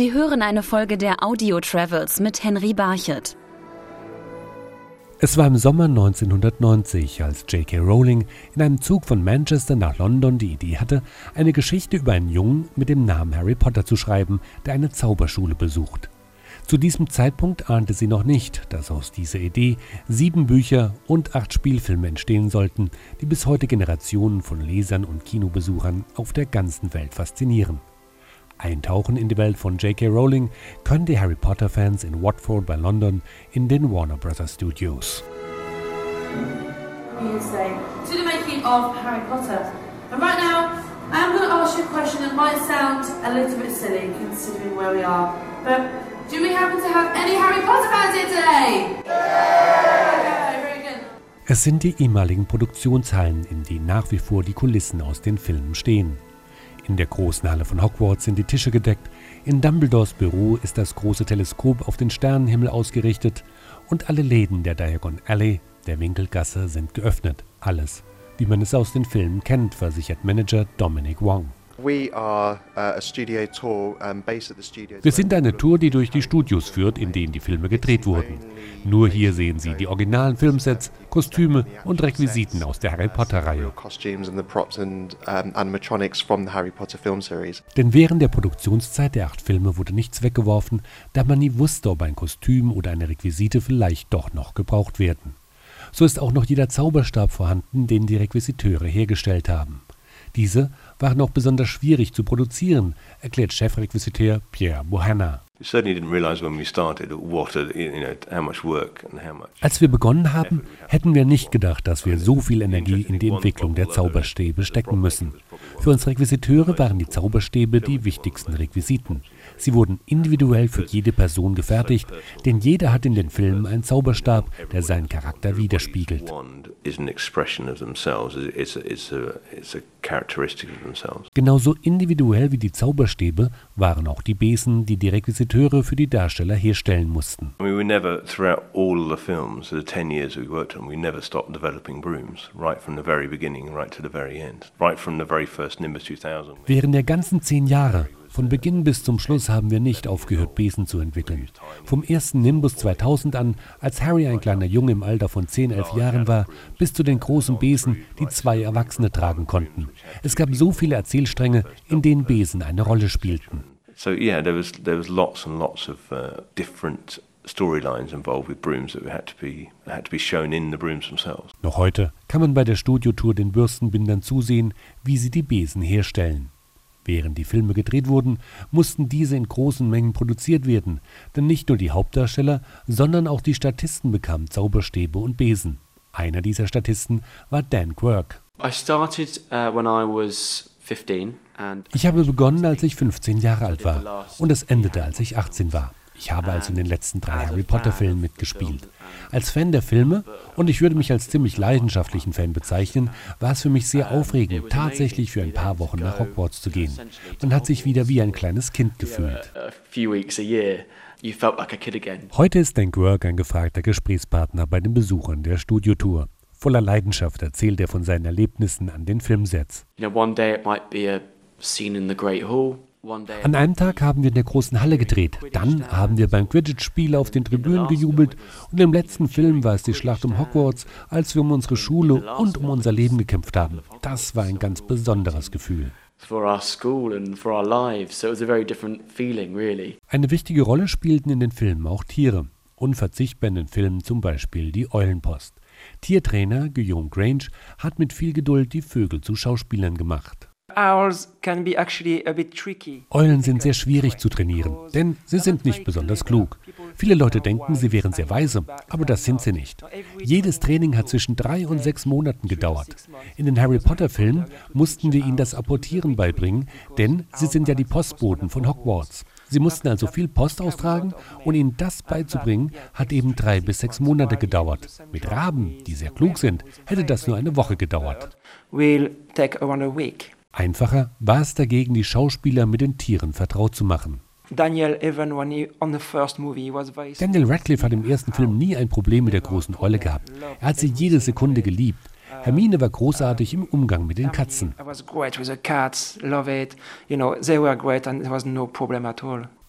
Sie hören eine Folge der Audio Travels mit Henry Barchet. Es war im Sommer 1990, als J.K. Rowling in einem Zug von Manchester nach London die Idee hatte, eine Geschichte über einen Jungen mit dem Namen Harry Potter zu schreiben, der eine Zauberschule besucht. Zu diesem Zeitpunkt ahnte sie noch nicht, dass aus dieser Idee sieben Bücher und acht Spielfilme entstehen sollten, die bis heute Generationen von Lesern und Kinobesuchern auf der ganzen Welt faszinieren. Eintauchen in die Welt von J.K. Rowling können die Harry Potter-Fans in Watford bei London in den Warner Bros. Studios. to the making of Harry Potter. And right now, I am going to ask you a question that might sound a little bit silly considering where we are. But do we happen to have any Harry Potter fans here today? Yeah, very good. Es sind die ehemaligen Produktionshallen, in denen nach wie vor die Kulissen aus den Filmen stehen. In der großen Halle von Hogwarts sind die Tische gedeckt, in Dumbledores Büro ist das große Teleskop auf den Sternenhimmel ausgerichtet und alle Läden der Diagon Alley, der Winkelgasse, sind geöffnet. Alles, wie man es aus den Filmen kennt, versichert Manager Dominic Wong. Uh, Wir sind eine Tour, die durch die Studios führt, in denen die Filme gedreht wurden. Nur hier sehen Sie die originalen Filmsets, Kostüme und Requisiten aus der Harry Potter-Reihe. Denn während der Produktionszeit der acht Filme wurde nichts weggeworfen, da man nie wusste, ob ein Kostüm oder eine Requisite vielleicht doch noch gebraucht werden. So ist auch noch jeder Zauberstab vorhanden, den die Requisiteure hergestellt haben. Diese waren auch besonders schwierig zu produzieren, erklärt Chefrequisiteur Pierre Bohanna. Als wir begonnen haben, hätten wir nicht gedacht, dass wir so viel Energie in die Entwicklung der Zauberstäbe stecken müssen. Für uns Requisiteure waren die Zauberstäbe die wichtigsten Requisiten. Sie wurden individuell für jede Person gefertigt, denn jeder hat in den Filmen einen Zauberstab, der seinen Charakter widerspiegelt. Genauso individuell wie die Zauberstäbe waren auch die Besen, die die Requisiteure für die Darsteller herstellen mussten. Während der ganzen zehn Jahre von Beginn bis zum Schluss haben wir nicht aufgehört, Besen zu entwickeln. Vom ersten Nimbus 2000 an, als Harry ein kleiner Junge im Alter von 10, 11 Jahren war, bis zu den großen Besen, die zwei Erwachsene tragen konnten. Es gab so viele Erzählstränge, in denen Besen eine Rolle spielten. So yeah, there was there was lots and lots of uh, different storylines involved with brooms that had to be had to be shown in the brooms themselves. Noch heute kann man bei der Studiotour den Bürstenbindern zusehen, wie sie die Besen herstellen. Während die Filme gedreht wurden, mussten diese in großen Mengen produziert werden, denn nicht nur die Hauptdarsteller, sondern auch die Statisten bekamen Zauberstäbe und Besen. Einer dieser Statisten war Dan Quirk. I started uh, when I was 15 ich habe begonnen, als ich 15 Jahre alt war und es endete, als ich 18 war. Ich habe also in den letzten drei Harry Potter-Filmen mitgespielt. Als Fan der Filme, und ich würde mich als ziemlich leidenschaftlichen Fan bezeichnen, war es für mich sehr aufregend, tatsächlich für ein paar Wochen nach Hogwarts zu gehen. Man hat sich wieder wie ein kleines Kind gefühlt. Heute ist Dan Quirk ein gefragter Gesprächspartner bei den Besuchern der Studiotour. Voller Leidenschaft erzählt er von seinen Erlebnissen an den Filmsets. An einem Tag haben wir in der großen Halle gedreht. Dann haben wir beim Quidditch-Spiel auf den Tribünen gejubelt. Und im letzten Film war es die Schlacht um Hogwarts, als wir um unsere Schule und um unser Leben gekämpft haben. Das war ein ganz besonderes Gefühl. Eine wichtige Rolle spielten in den Filmen auch Tiere. Unverzichtbar in den Filmen zum Beispiel die Eulenpost. Tiertrainer Guillaume Grange hat mit viel Geduld die Vögel zu Schauspielern gemacht. Eulen sind sehr schwierig zu trainieren, denn sie sind nicht besonders klug. Viele Leute denken, sie wären sehr weise, aber das sind sie nicht. Jedes Training hat zwischen drei und sechs Monaten gedauert. In den Harry Potter-Filmen mussten wir ihnen das Apportieren beibringen, denn sie sind ja die Postboten von Hogwarts. Sie mussten also viel Post austragen und ihnen das beizubringen, hat eben drei bis sechs Monate gedauert. Mit Raben, die sehr klug sind, hätte das nur eine Woche gedauert. Einfacher war es dagegen, die Schauspieler mit den Tieren vertraut zu machen. Daniel Radcliffe hat im ersten Film nie ein Problem mit der großen Eule gehabt. Er hat sie jede Sekunde geliebt. Hermine war großartig im Umgang mit den Katzen.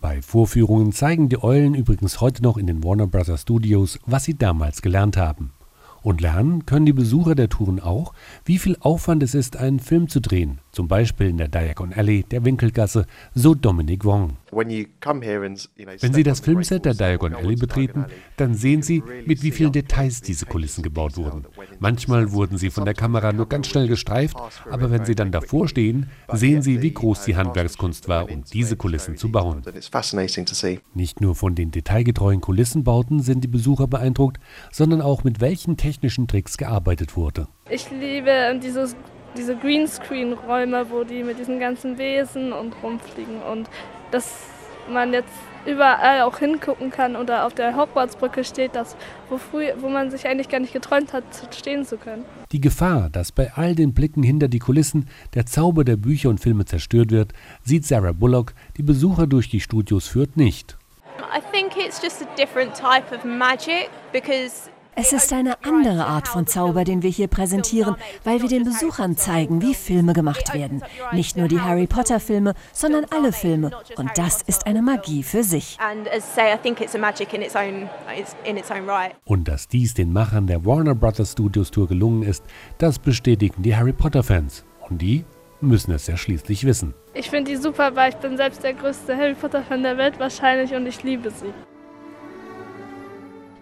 Bei Vorführungen zeigen die Eulen übrigens heute noch in den Warner Bros. Studios, was sie damals gelernt haben. Und lernen können die Besucher der Touren auch, wie viel Aufwand es ist, einen Film zu drehen, zum Beispiel in der Diagon Alley der Winkelgasse, so Dominic Wong. Wenn Sie das Filmset der Diagon Alley betreten, dann sehen Sie, mit wie vielen Details diese Kulissen gebaut wurden. Manchmal wurden sie von der Kamera nur ganz schnell gestreift, aber wenn Sie dann davor stehen, sehen Sie, wie groß die Handwerkskunst war, um diese Kulissen zu bauen. Nicht nur von den detailgetreuen Kulissenbauten sind die Besucher beeindruckt, sondern auch mit welchen technischen Tricks gearbeitet wurde. Ich liebe dieses diese Greenscreen-Räume, wo die mit diesen ganzen Wesen und rumfliegen und dass man jetzt überall auch hingucken kann oder auf der Hogwarts-Brücke steht, das, wo, früh, wo man sich eigentlich gar nicht geträumt hat, stehen zu können. Die Gefahr, dass bei all den Blicken hinter die Kulissen der Zauber der Bücher und Filme zerstört wird, sieht Sarah Bullock, die Besucher durch die Studios führt, nicht. I think it's just a different type of magic because es ist eine andere Art von Zauber, den wir hier präsentieren, weil wir den Besuchern zeigen, wie Filme gemacht werden. Nicht nur die Harry Potter Filme, sondern alle Filme. Und das ist eine Magie für sich. Und dass dies den Machern der Warner Brothers Studios Tour gelungen ist, das bestätigen die Harry Potter Fans. Und die müssen es ja schließlich wissen. Ich finde die super, weil ich bin selbst der größte Harry Potter Fan der Welt wahrscheinlich und ich liebe sie.